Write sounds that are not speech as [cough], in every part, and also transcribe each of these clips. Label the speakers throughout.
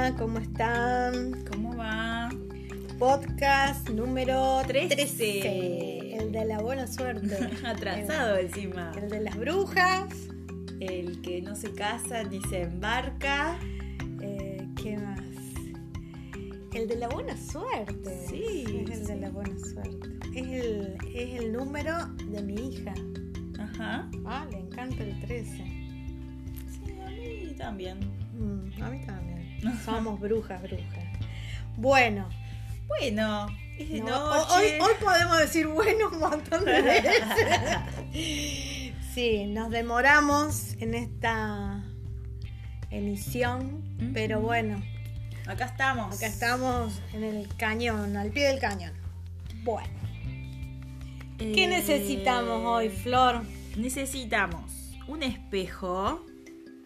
Speaker 1: Hola, ¿cómo están?
Speaker 2: ¿Cómo va?
Speaker 1: Podcast número
Speaker 2: 13.
Speaker 1: 13. El de la buena suerte. [laughs]
Speaker 2: Atrasado encima.
Speaker 1: El de las brujas.
Speaker 2: El que no se casa ni se embarca.
Speaker 1: Eh, ¿Qué más? El de la buena suerte.
Speaker 2: Sí,
Speaker 1: Es el de la buena suerte. Es el, es el número de mi hija.
Speaker 2: Ajá.
Speaker 1: Ah, le encanta el 13.
Speaker 2: Sí, a mí también.
Speaker 1: Mm, a mí también. [laughs] Somos brujas, brujas. Bueno,
Speaker 2: Bueno,
Speaker 1: no, hoy, hoy podemos decir bueno un montón de veces. [laughs] Sí, nos demoramos en esta emisión, pero bueno,
Speaker 2: Acá estamos.
Speaker 1: acá estamos en el cañón, al pie del cañón. Bueno, ¿qué
Speaker 2: Eh,
Speaker 1: necesitamos hoy, Flor?
Speaker 2: Necesitamos un espejo.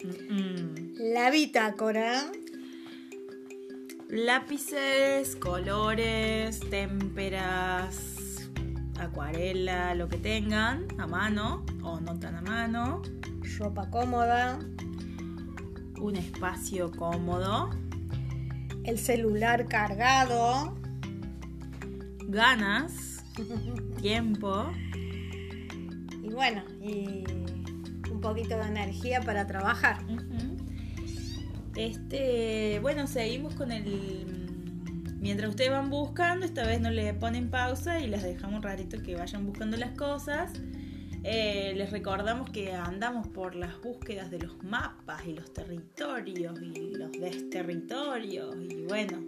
Speaker 2: Mm-mm.
Speaker 1: La bitácora,
Speaker 2: Lápices, colores, témperas, acuarela, lo que tengan a mano o no tan a mano.
Speaker 1: ropa cómoda,
Speaker 2: Un espacio cómodo.
Speaker 1: el celular cargado,
Speaker 2: Ganas. [laughs] Tiempo.
Speaker 1: y bueno, y un poquito de energía para trabajar.
Speaker 2: Este, bueno, seguimos con el. Mientras ustedes van buscando, esta vez no le ponen pausa y les dejamos un ratito que vayan buscando las cosas. Eh, les recordamos que andamos por las búsquedas de los mapas y los territorios y los desterritorios y bueno.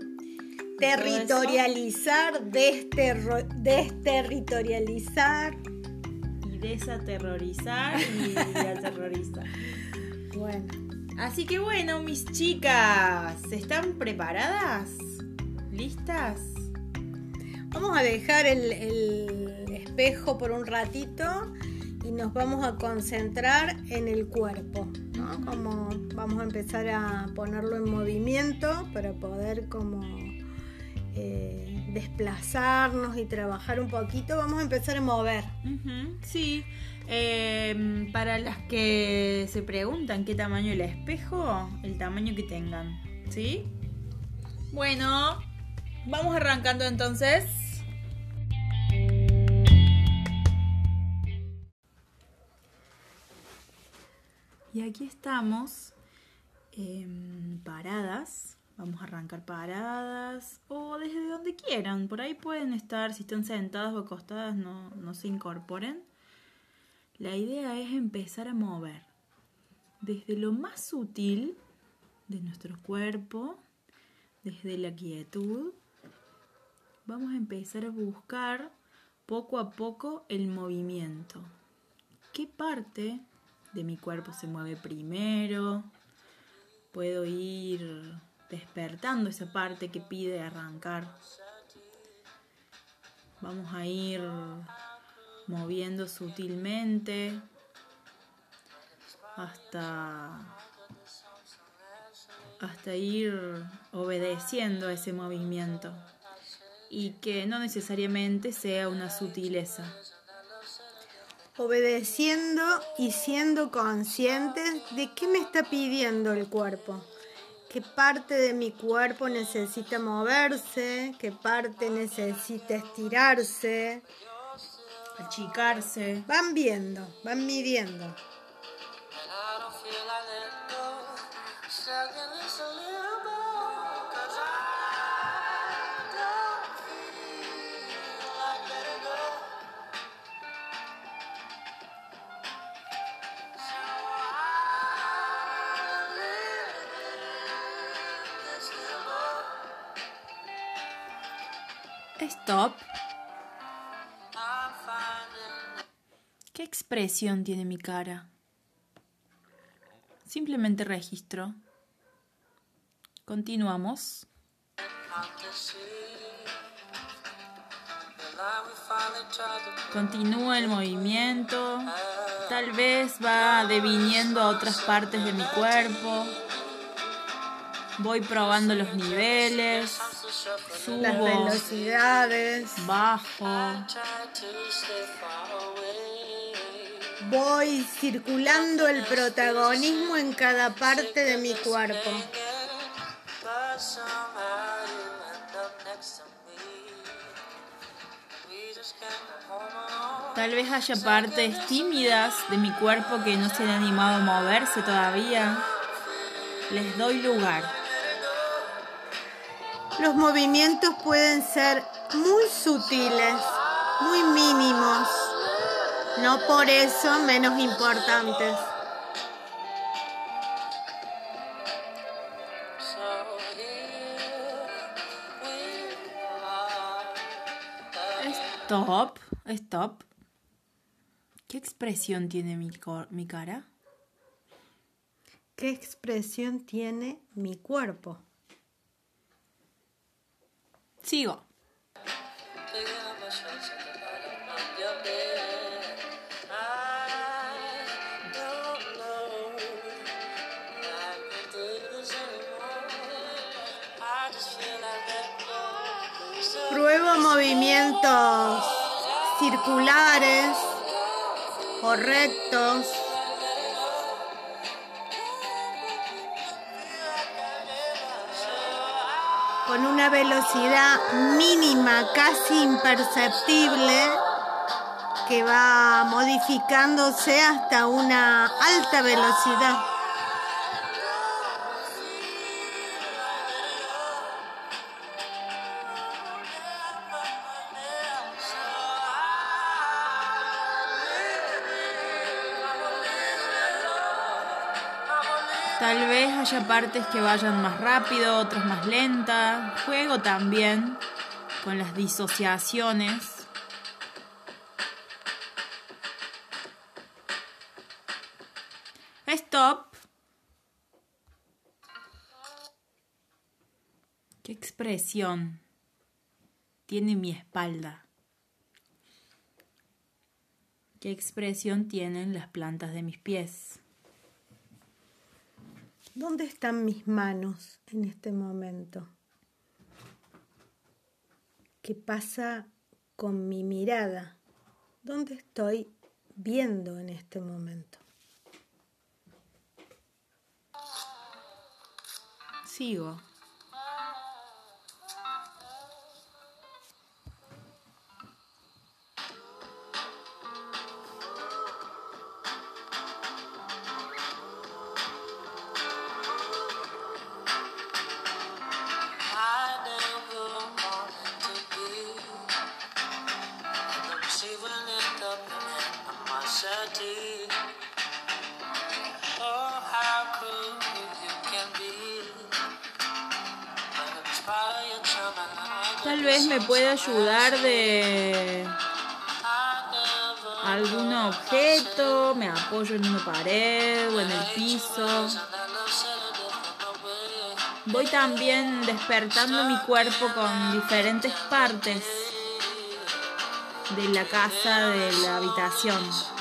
Speaker 1: Territorializar, desterro- desterritorializar.
Speaker 2: Y desaterrorizar y [laughs] aterrorizar.
Speaker 1: Bueno,
Speaker 2: Así que bueno, mis chicas, ¿están preparadas? ¿Listas?
Speaker 1: vamos a dejar el, espejo por un ratito y nos vamos a concentrar en el cuerpo, ¿no? Como vamos a empezar a ponerlo en movimiento para poder como eh, desplazarnos y trabajar un poquito. Vamos a empezar a mover.
Speaker 2: Sí. Eh, para las que se preguntan qué tamaño el espejo, el tamaño que tengan, ¿sí? Bueno, vamos arrancando entonces. Y aquí estamos em, paradas. Vamos a arrancar paradas o desde donde quieran. Por ahí pueden estar, si están sentadas o acostadas, no, no se incorporen. La idea es empezar a mover desde lo más sutil de nuestro cuerpo, desde la quietud. Vamos a empezar a buscar poco a poco el movimiento. ¿Qué parte de mi cuerpo se mueve primero? Puedo ir despertando esa parte que pide arrancar. Vamos a ir moviendo sutilmente hasta hasta ir obedeciendo a ese movimiento y que no necesariamente sea una sutileza.
Speaker 1: Obedeciendo y siendo conscientes de qué me está pidiendo el cuerpo. ¿Qué parte de mi cuerpo necesita moverse? ¿Qué parte necesita estirarse?
Speaker 2: Achicarse.
Speaker 1: Van viendo, van midiendo.
Speaker 3: And
Speaker 2: expresión tiene mi cara? Simplemente registro. Continuamos. Continúa el movimiento. Tal vez va deviniendo a otras partes de mi cuerpo. Voy probando los niveles.
Speaker 1: Las velocidades.
Speaker 2: bajo.
Speaker 1: Voy circulando el protagonismo en cada parte de mi cuerpo.
Speaker 3: Tal vez haya partes tímidas de mi cuerpo que no se han animado a moverse todavía. Les doy lugar.
Speaker 1: Los movimientos pueden ser muy sutiles, muy mínimos, no por eso menos importantes.
Speaker 3: Stop, stop. ¿Qué expresión tiene mi, cor- mi cara?
Speaker 1: ¿Qué expresión tiene mi cuerpo?
Speaker 3: Sigo.
Speaker 1: Circulares o rectos. Con una velocidad mínima, casi imperceptible, que va modificándose hasta una alta velocidad.
Speaker 3: Haya partes que vayan más rápido, otras más lenta. Juego también con las disociaciones. Stop. ¿Qué expresión tiene mi espalda? ¿Qué expresión tienen las plantas de mis pies?
Speaker 1: ¿Dónde están mis manos en este momento? ¿Qué pasa con mi mirada? ¿Dónde estoy viendo en este momento?
Speaker 3: Sigo. Tal vez me pueda ayudar de algún objeto, me apoyo en una pared o en el piso. Voy también despertando mi cuerpo con diferentes partes de la casa, de la habitación.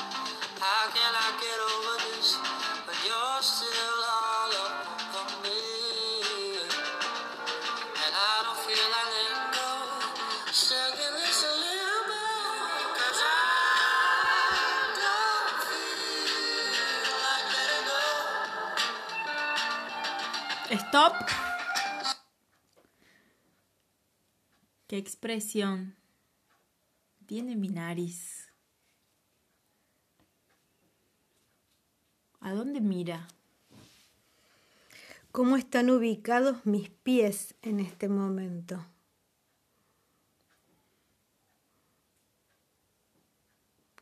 Speaker 3: Stop. ¿Qué expresión tiene mi nariz? ¿A dónde mira?
Speaker 1: ¿Cómo están ubicados mis pies en este momento?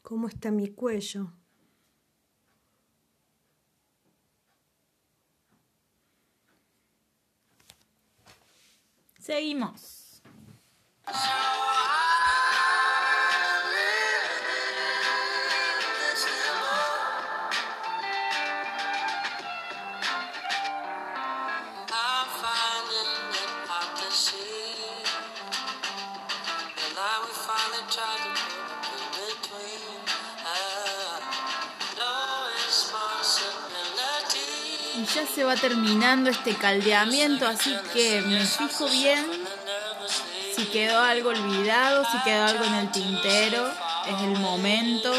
Speaker 1: ¿Cómo está mi cuello?
Speaker 3: Seguimos. Y ya se va terminando este caldeamiento, así que me fijo bien si quedó algo olvidado, si quedó algo en el tintero. Es el momento.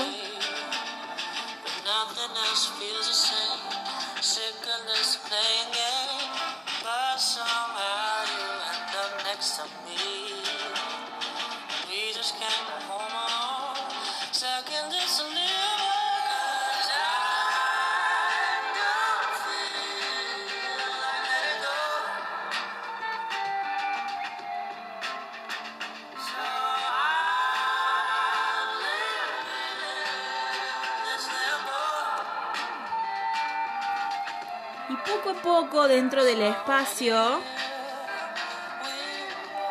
Speaker 2: Dentro del espacio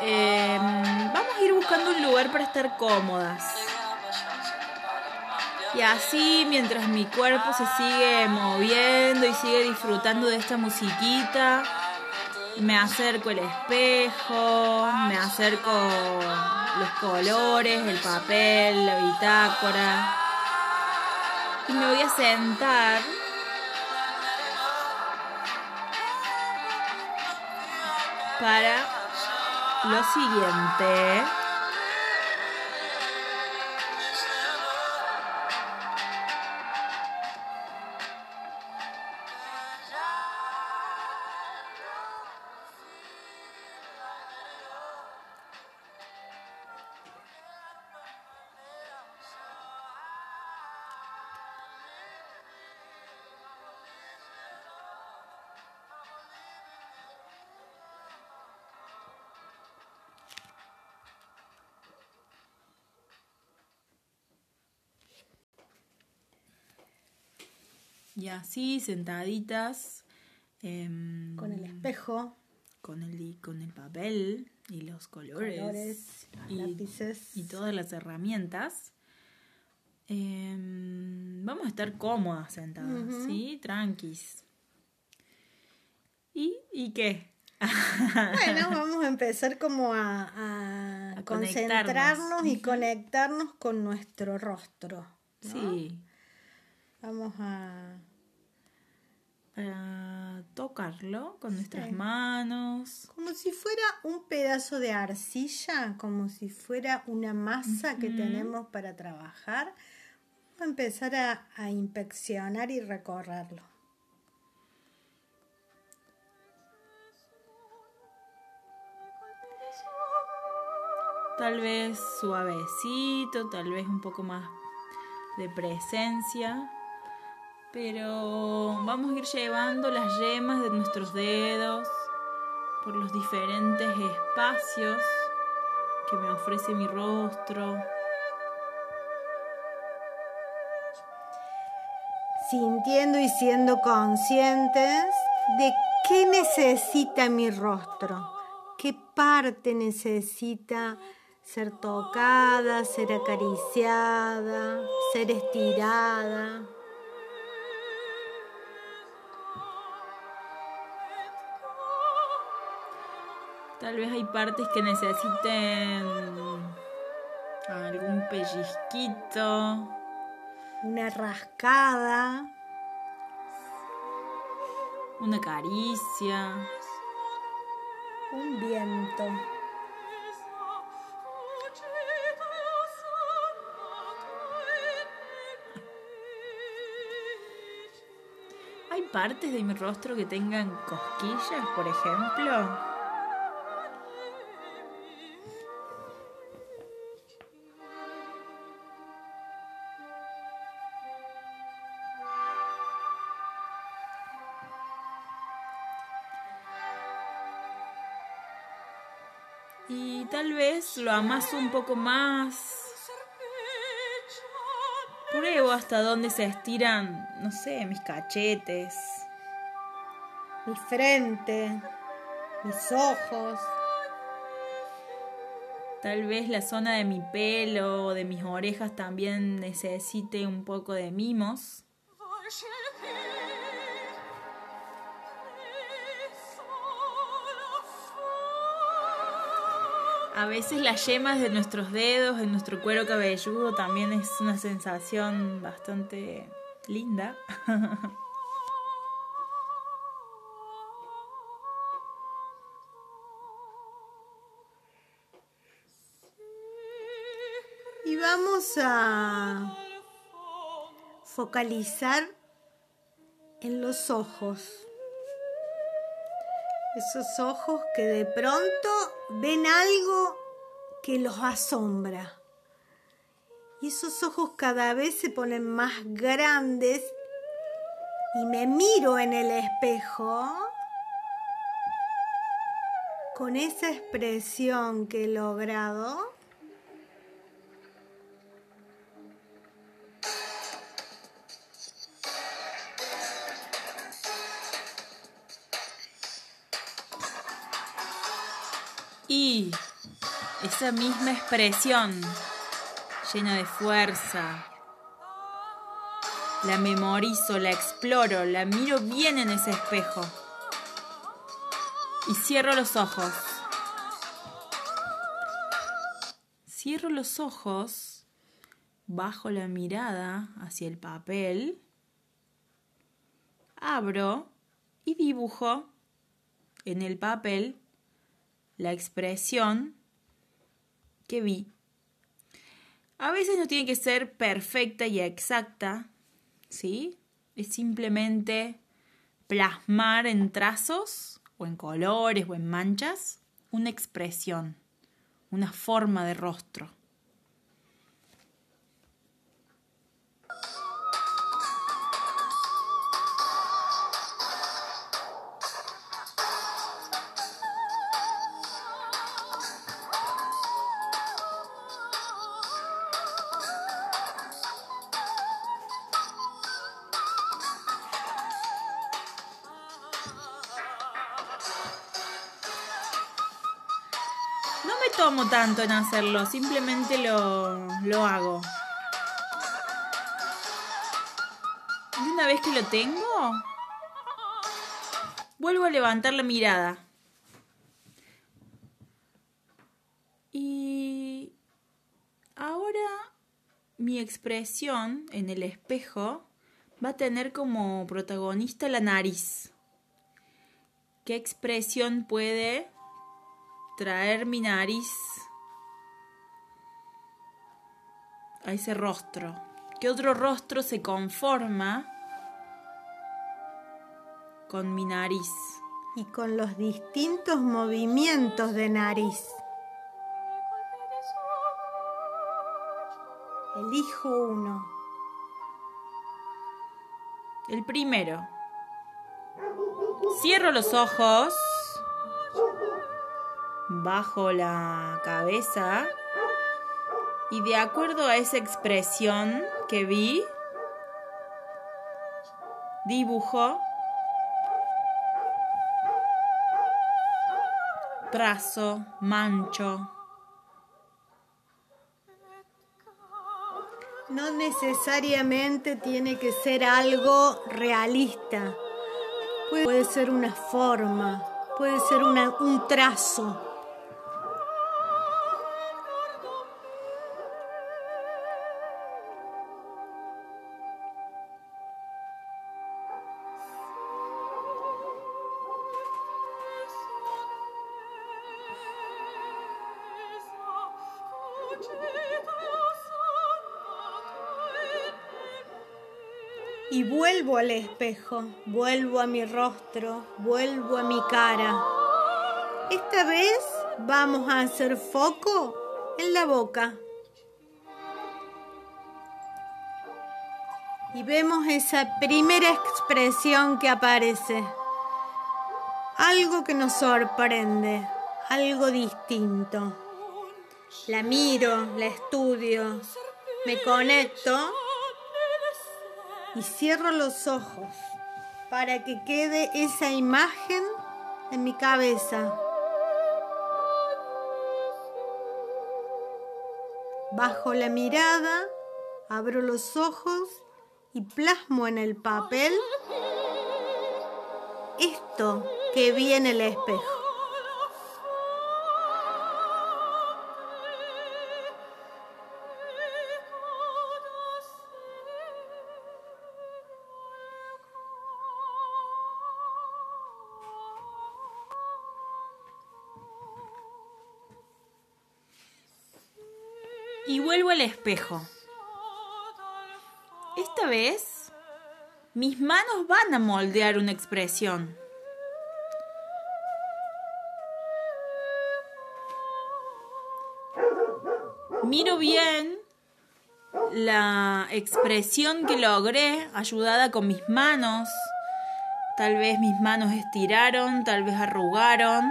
Speaker 2: eh, vamos a ir buscando un lugar para estar cómodas. Y así, mientras mi cuerpo se sigue moviendo y sigue disfrutando de esta musiquita, me acerco el espejo, me acerco los colores, el papel, la bitácora. Y me voy a sentar para lo siguiente. Y así, sentaditas. em,
Speaker 1: Con el espejo,
Speaker 2: con el, con el papel y los colores,
Speaker 1: colores,
Speaker 2: y,
Speaker 1: lápices.
Speaker 2: y todas las herramientas. em, vamos a estar cómodas sentadas. ¿sí? Tranquis. ¿Y, ¿Y qué?
Speaker 1: Bueno, [laughs] vamos a empezar como a, a
Speaker 2: A
Speaker 1: concentrarnos y conectarnos con nuestro rostro. ¿no?
Speaker 2: Sí,
Speaker 1: Vamos a...
Speaker 2: para tocarlo con nuestras
Speaker 1: Sí.
Speaker 2: manos.
Speaker 1: Como si fuera un pedazo de arcilla, como si fuera una masa que tenemos para trabajar. Vamos a empezar a, a inspeccionar y recorrerlo.
Speaker 2: Tal vez suavecito, tal vez un poco más de presencia. Pero vamos a ir llevando las yemas de nuestros dedos por los diferentes espacios que me ofrece mi rostro.
Speaker 1: Sintiendo y siendo conscientes de qué necesita mi rostro, qué parte necesita ser tocada, ser acariciada, ser estirada.
Speaker 2: Tal vez hay partes que necesiten algún pellizquito.
Speaker 1: Una rascada,
Speaker 2: Una caricia.
Speaker 1: un viento.
Speaker 2: ¿Hay partes de mi rostro que tengan cosquillas, por ejemplo? Amaso un poco más. Pruebo hasta dónde se estiran, no sé, mis cachetes.
Speaker 1: mi frente, mis ojos.
Speaker 2: Tal vez la zona de mi pelo o de mis orejas también necesite un poco de mimos. A veces las yemas de nuestros dedos en nuestro cuero cabelludo también es una sensación bastante linda. [laughs]
Speaker 1: Y vamos a focalizar en los ojos. Esos ojos que de pronto ven algo que los asombra. Y esos ojos cada vez se ponen más grandes y me miro en el espejo con esa expresión que he logrado.
Speaker 2: Y esa misma expresión llena de fuerza. La memorizo, la exploro, la miro bien en ese espejo. Y cierro los ojos. Cierro los ojos, bajo la mirada hacia el papel, abro y dibujo en el papel la expresión que vi. A veces no tiene que ser perfecta y exacta, ¿sí? Es simplemente plasmar en trazos o en colores o en manchas una expresión, una forma de rostro. Tomo tanto en hacerlo, simplemente lo, lo hago. Y una vez que lo tengo, vuelvo a levantar la mirada. Y ahora mi expresión en el espejo va a tener como protagonista la nariz. ¿Qué expresión puede traer mi nariz a ese rostro. ¿Qué otro rostro se conforma con mi nariz?
Speaker 1: Y con los distintos movimientos de nariz. Elijo uno.
Speaker 2: El primero. Cierro los ojos. Bajo la cabeza. Y de acuerdo a esa expresión que vi, dibujo, trazo, mancho.
Speaker 1: No necesariamente tiene que ser algo realista. Puede ser una forma, puede ser un trazo. Y vuelvo al espejo, vuelvo a mi rostro, vuelvo a mi cara. Esta vez vamos a hacer foco en la boca. Y vemos esa primera expresión que aparece. Algo que nos sorprende, algo distinto. La miro, la estudio, me conecto y cierro los ojos para que quede esa imagen en mi cabeza. Bajo la mirada, abro los ojos y plasmo en el papel esto que vi en el espejo.
Speaker 2: Esta vez, mis manos van a moldear una expresión. Miro bien la expresión que logré ayudada con mis manos. Tal vez mis manos estiraron, tal vez arrugaron.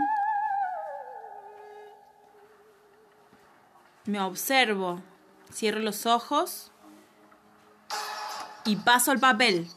Speaker 2: Me observo cierro los ojos y paso al papel.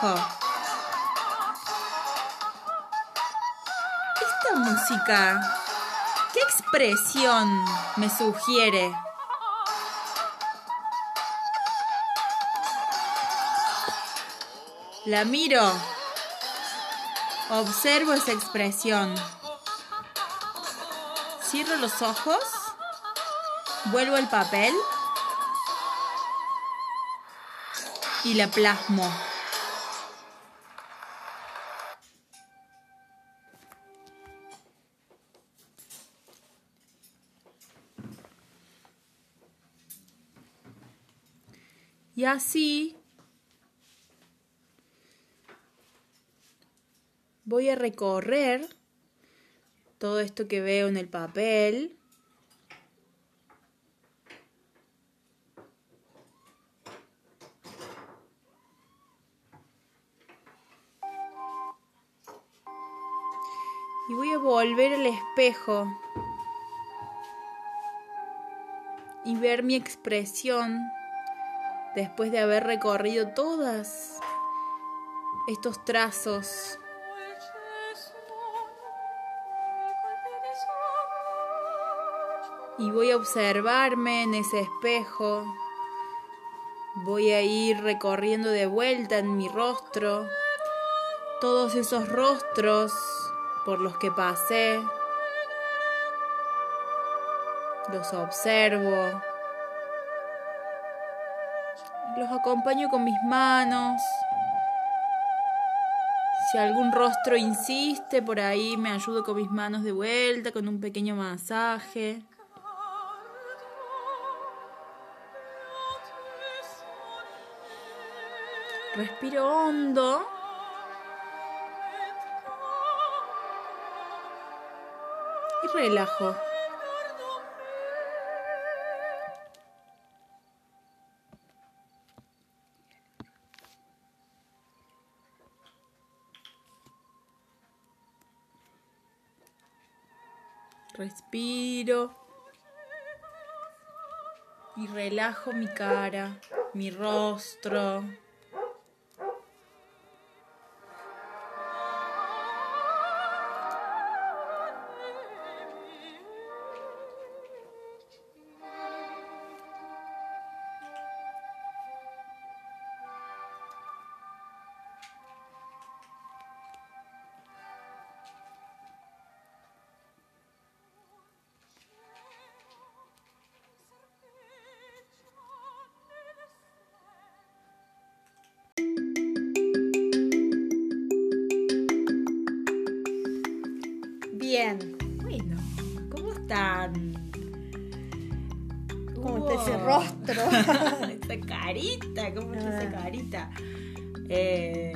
Speaker 2: Esta música, ¿qué expresión me sugiere? La miro. Observo esa expresión. Cierro los ojos. Vuelvo al papel. y la plasmo. Y así voy a recorrer todo esto que veo en el papel. Y voy a volver al espejo y ver mi expresión después de haber recorrido todas estos trazos. Y voy a observarme en ese espejo. Voy a ir recorriendo de vuelta en mi rostro todos esos rostros por los que pasé. Los observo. Los acompaño con mis manos. Si algún rostro insiste por ahí, me ayudo con mis manos de vuelta, con un pequeño masaje. Respiro hondo. Y relajo. Respiro. Y relajo mi cara, mi rostro. ¿Cómo están?
Speaker 1: ¿Cómo está ese
Speaker 2: Wow.
Speaker 1: rostro? [laughs]
Speaker 2: esa carita, ¿cómo está
Speaker 1: Ah.
Speaker 2: esa carita? Eh,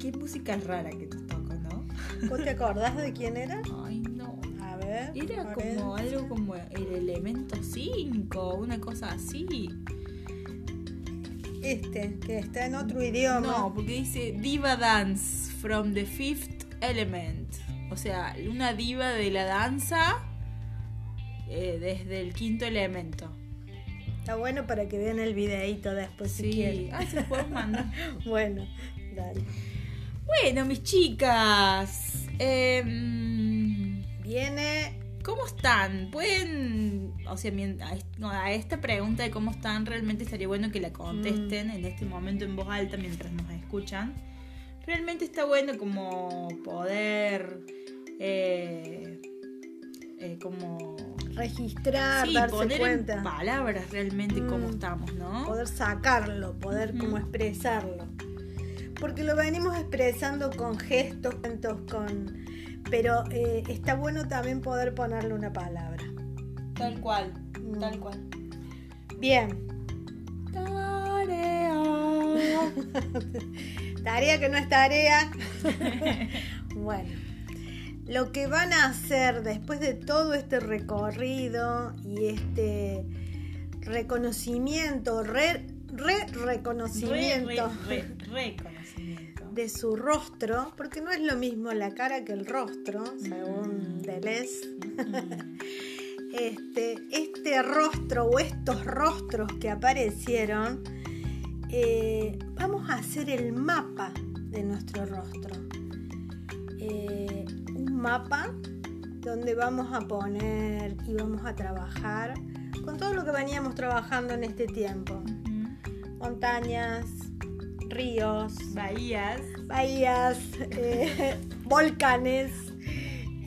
Speaker 2: qué música rara que te toco, ¿no?
Speaker 1: ¿Vos te acordás de quién era?
Speaker 2: Ay, no.
Speaker 1: A ver.
Speaker 2: Era
Speaker 1: a
Speaker 2: como
Speaker 1: ver.
Speaker 2: algo como el elemento 5, una cosa así.
Speaker 1: Este, que está en otro idioma.
Speaker 2: No, porque dice Diva Dance from the Fifth Element. O sea, una diva de la danza eh, desde el quinto elemento.
Speaker 1: Está bueno para que vean el videíto después si
Speaker 2: Sí.
Speaker 1: quieren.
Speaker 2: Ah, se podemos mandar. [laughs]
Speaker 1: Bueno, dale.
Speaker 2: Bueno, mis chicas. em,
Speaker 1: Viene
Speaker 2: ¿Cómo están? Pueden, o sea, a esta pregunta de cómo están, realmente estaría bueno que la contesten en este momento en voz alta mientras nos escuchan. Realmente está bueno como poder, eh, eh, como,
Speaker 1: Registrar,
Speaker 2: sí,
Speaker 1: darse
Speaker 2: poner
Speaker 1: cuenta.
Speaker 2: en palabras realmente cómo
Speaker 1: Mm.
Speaker 2: estamos, ¿no?
Speaker 1: poder sacarlo, poder
Speaker 2: Ujú.
Speaker 1: como expresarlo. Porque lo venimos expresando con gestos, con... Pero eh, está bueno también poder ponerle una palabra.
Speaker 2: Tal cual,
Speaker 1: Mm.
Speaker 2: tal cual.
Speaker 1: Bien,
Speaker 2: Tarea. [laughs]
Speaker 1: tarea que no es tarea. [laughs] bueno, lo que van a hacer después de todo este recorrido y este reconocimiento, re, re reconocimiento
Speaker 2: Re- re- re- reconocimiento.
Speaker 1: de su rostro, porque no es lo mismo la cara que el rostro, según
Speaker 2: Mm.
Speaker 1: Deleuze.
Speaker 2: Mm. [laughs]
Speaker 1: Este, este rostro o estos rostros que aparecieron, eh, vamos a hacer el mapa de nuestro rostro. Mapa donde vamos a poner y vamos a trabajar con todo lo que veníamos trabajando en este tiempo. Montañas, ríos,
Speaker 2: Bahías.
Speaker 1: bahías, eh, [laughs] volcanes.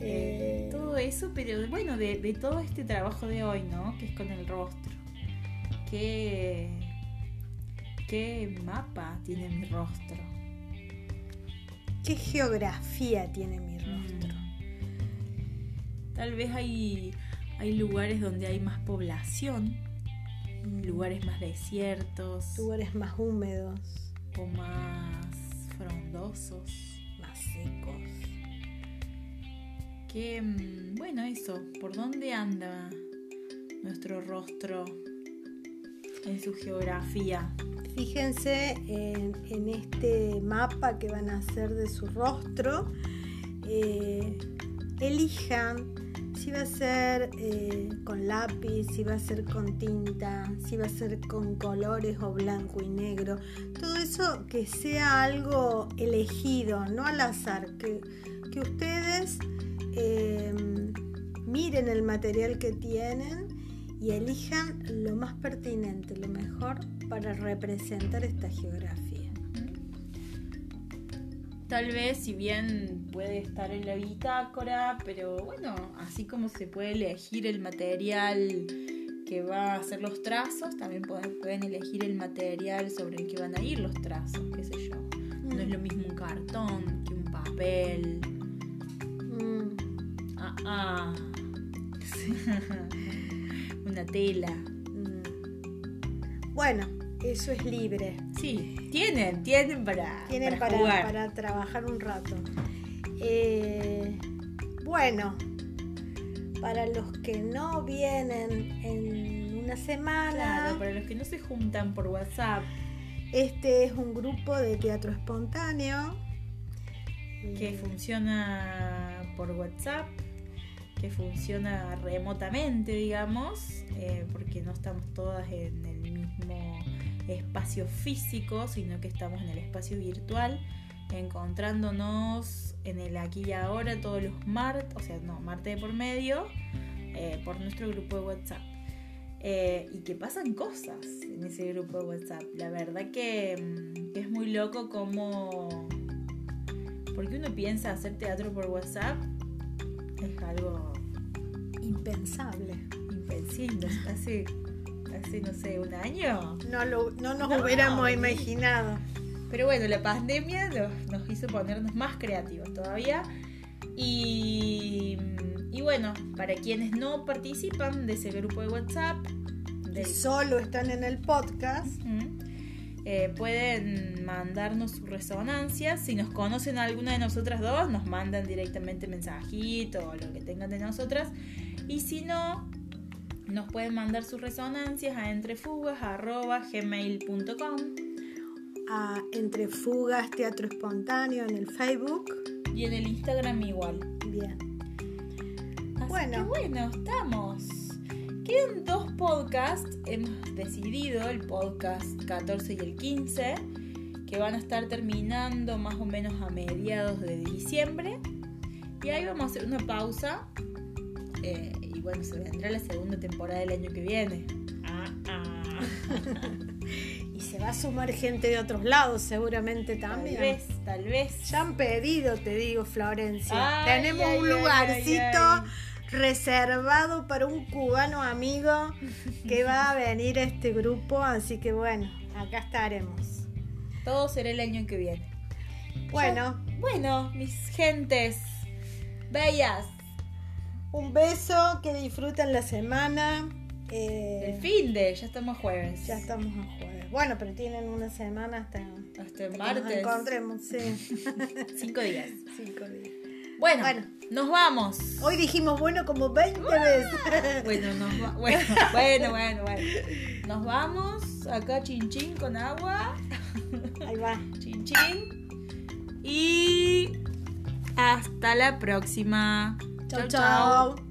Speaker 2: eh,
Speaker 1: eh,
Speaker 2: todo eso, pero bueno, de, de todo este trabajo de hoy, ¿no? Que es con el rostro. ¿Qué, qué mapa tiene mi rostro?
Speaker 1: ¿Qué geografía tiene mi rostro?
Speaker 2: Tal vez hay, hay lugares donde hay más población, lugares más desiertos
Speaker 1: Lugares más húmedos,
Speaker 2: o más frondosos.
Speaker 1: más secos.
Speaker 2: Que, mm, bueno, eso, ¿por dónde anda nuestro rostro en su geografía?
Speaker 1: Fíjense en, en este mapa que van a hacer de su rostro. eh, elijan si va a ser eh, con lápiz, si va a ser con tinta, si va a ser con colores o blanco y negro. Todo eso que sea algo elegido, no al azar. Que, que ustedes eh, miren el material que tienen y elijan lo más pertinente, lo mejor para representar esta geografía.
Speaker 2: Tal vez, si bien puede estar en la bitácora, pero bueno, así como se puede elegir el material que va a hacer los trazos, también pueden, pueden elegir el material sobre el que van a ir los trazos, qué sé yo. No es lo mismo un cartón que un papel.
Speaker 1: Mm,
Speaker 2: Ah, ah. [laughs] Una tela.
Speaker 1: mm. Bueno, eso es libre.
Speaker 2: Sí, tienen, tienen para,
Speaker 1: Tienen
Speaker 2: para
Speaker 1: para,
Speaker 2: jugar.
Speaker 1: para trabajar un rato. Eh, bueno, para los que no vienen en una semana,
Speaker 2: Claro, para los que no se juntan por WhatsApp,
Speaker 1: este es un grupo de teatro espontáneo.
Speaker 2: que
Speaker 1: Eh,
Speaker 2: funciona por WhatsApp, que funciona remotamente, digamos, eh, porque no estamos todas en el mismo espacio físico, sino que estamos en el espacio virtual, encontrándonos en el aquí y ahora todos los martes, o sea, no, martes de por medio, eh, por nuestro grupo de WhatsApp. Eh, y que pasan cosas en ese grupo de WhatsApp. La verdad que, mm, que es muy loco como porque uno piensa hacer teatro por WhatsApp es algo
Speaker 1: impensable.
Speaker 2: impensable. Hace, hace, no sé, un año.
Speaker 1: No, lo- no nos
Speaker 2: No,
Speaker 1: hubiéramos imaginado.
Speaker 2: Pero bueno, la pandemia nos, nos hizo ponernos más creativos todavía. Y, y bueno, para quienes no participan de ese grupo de WhatsApp,
Speaker 1: Y
Speaker 2: del
Speaker 1: solo están en el podcast.
Speaker 2: Eh, pueden mandarnos sus resonancias. Si nos conocen a alguna de nosotras dos, nos mandan directamente mensajito o lo que tengan de nosotras. Y si no, nos pueden mandar sus resonancias a entrefugas.gmail.com
Speaker 1: a Entre Fugas Teatro Espontáneo en el Facebook.
Speaker 2: y en el Instagram igual.
Speaker 1: Bien.
Speaker 2: Así
Speaker 1: Bueno.
Speaker 2: que bueno, estamos. Quedan dos podcasts. Hemos decidido el podcast 14 y el 15, que van a estar terminando más o menos a mediados de diciembre. Y ahí vamos a hacer una pausa Eh, bueno, se vendrá la segunda temporada del año que viene. Ah, ah. [laughs]
Speaker 1: Y se va a sumar gente de otros lados, seguramente
Speaker 2: Tal
Speaker 1: también.
Speaker 2: vez, tal vez.
Speaker 1: Ya han pedido, te digo, Florencia.
Speaker 2: Ay,
Speaker 1: Tenemos
Speaker 2: ay,
Speaker 1: un lugarcito
Speaker 2: ay,
Speaker 1: reservado para un cubano amigo que va a venir a este grupo, así que bueno, acá estaremos.
Speaker 2: Todo será el año que viene.
Speaker 1: Bueno,
Speaker 2: Bueno, mis gentes bellas,
Speaker 1: un beso, que disfruten la semana. eh,
Speaker 2: el fin de, ya estamos jueves.
Speaker 1: ya estamos a jueves. Bueno, pero tienen una semana hasta, hasta
Speaker 2: Hasta
Speaker 1: que
Speaker 2: el
Speaker 1: nos
Speaker 2: martes.
Speaker 1: encontremos, sí. [laughs]
Speaker 2: Cinco días.
Speaker 1: Cinco días.
Speaker 2: Bueno,
Speaker 1: Bueno.
Speaker 2: nos vamos.
Speaker 1: Hoy dijimos bueno como 20 veces. [laughs]
Speaker 2: Bueno, nos va- [laughs] bueno, bueno, bueno, bueno. Nos vamos acá chin chin con agua.
Speaker 1: Ahí va.
Speaker 2: Chin chin. Y hasta la próxima.
Speaker 1: Chau, chau.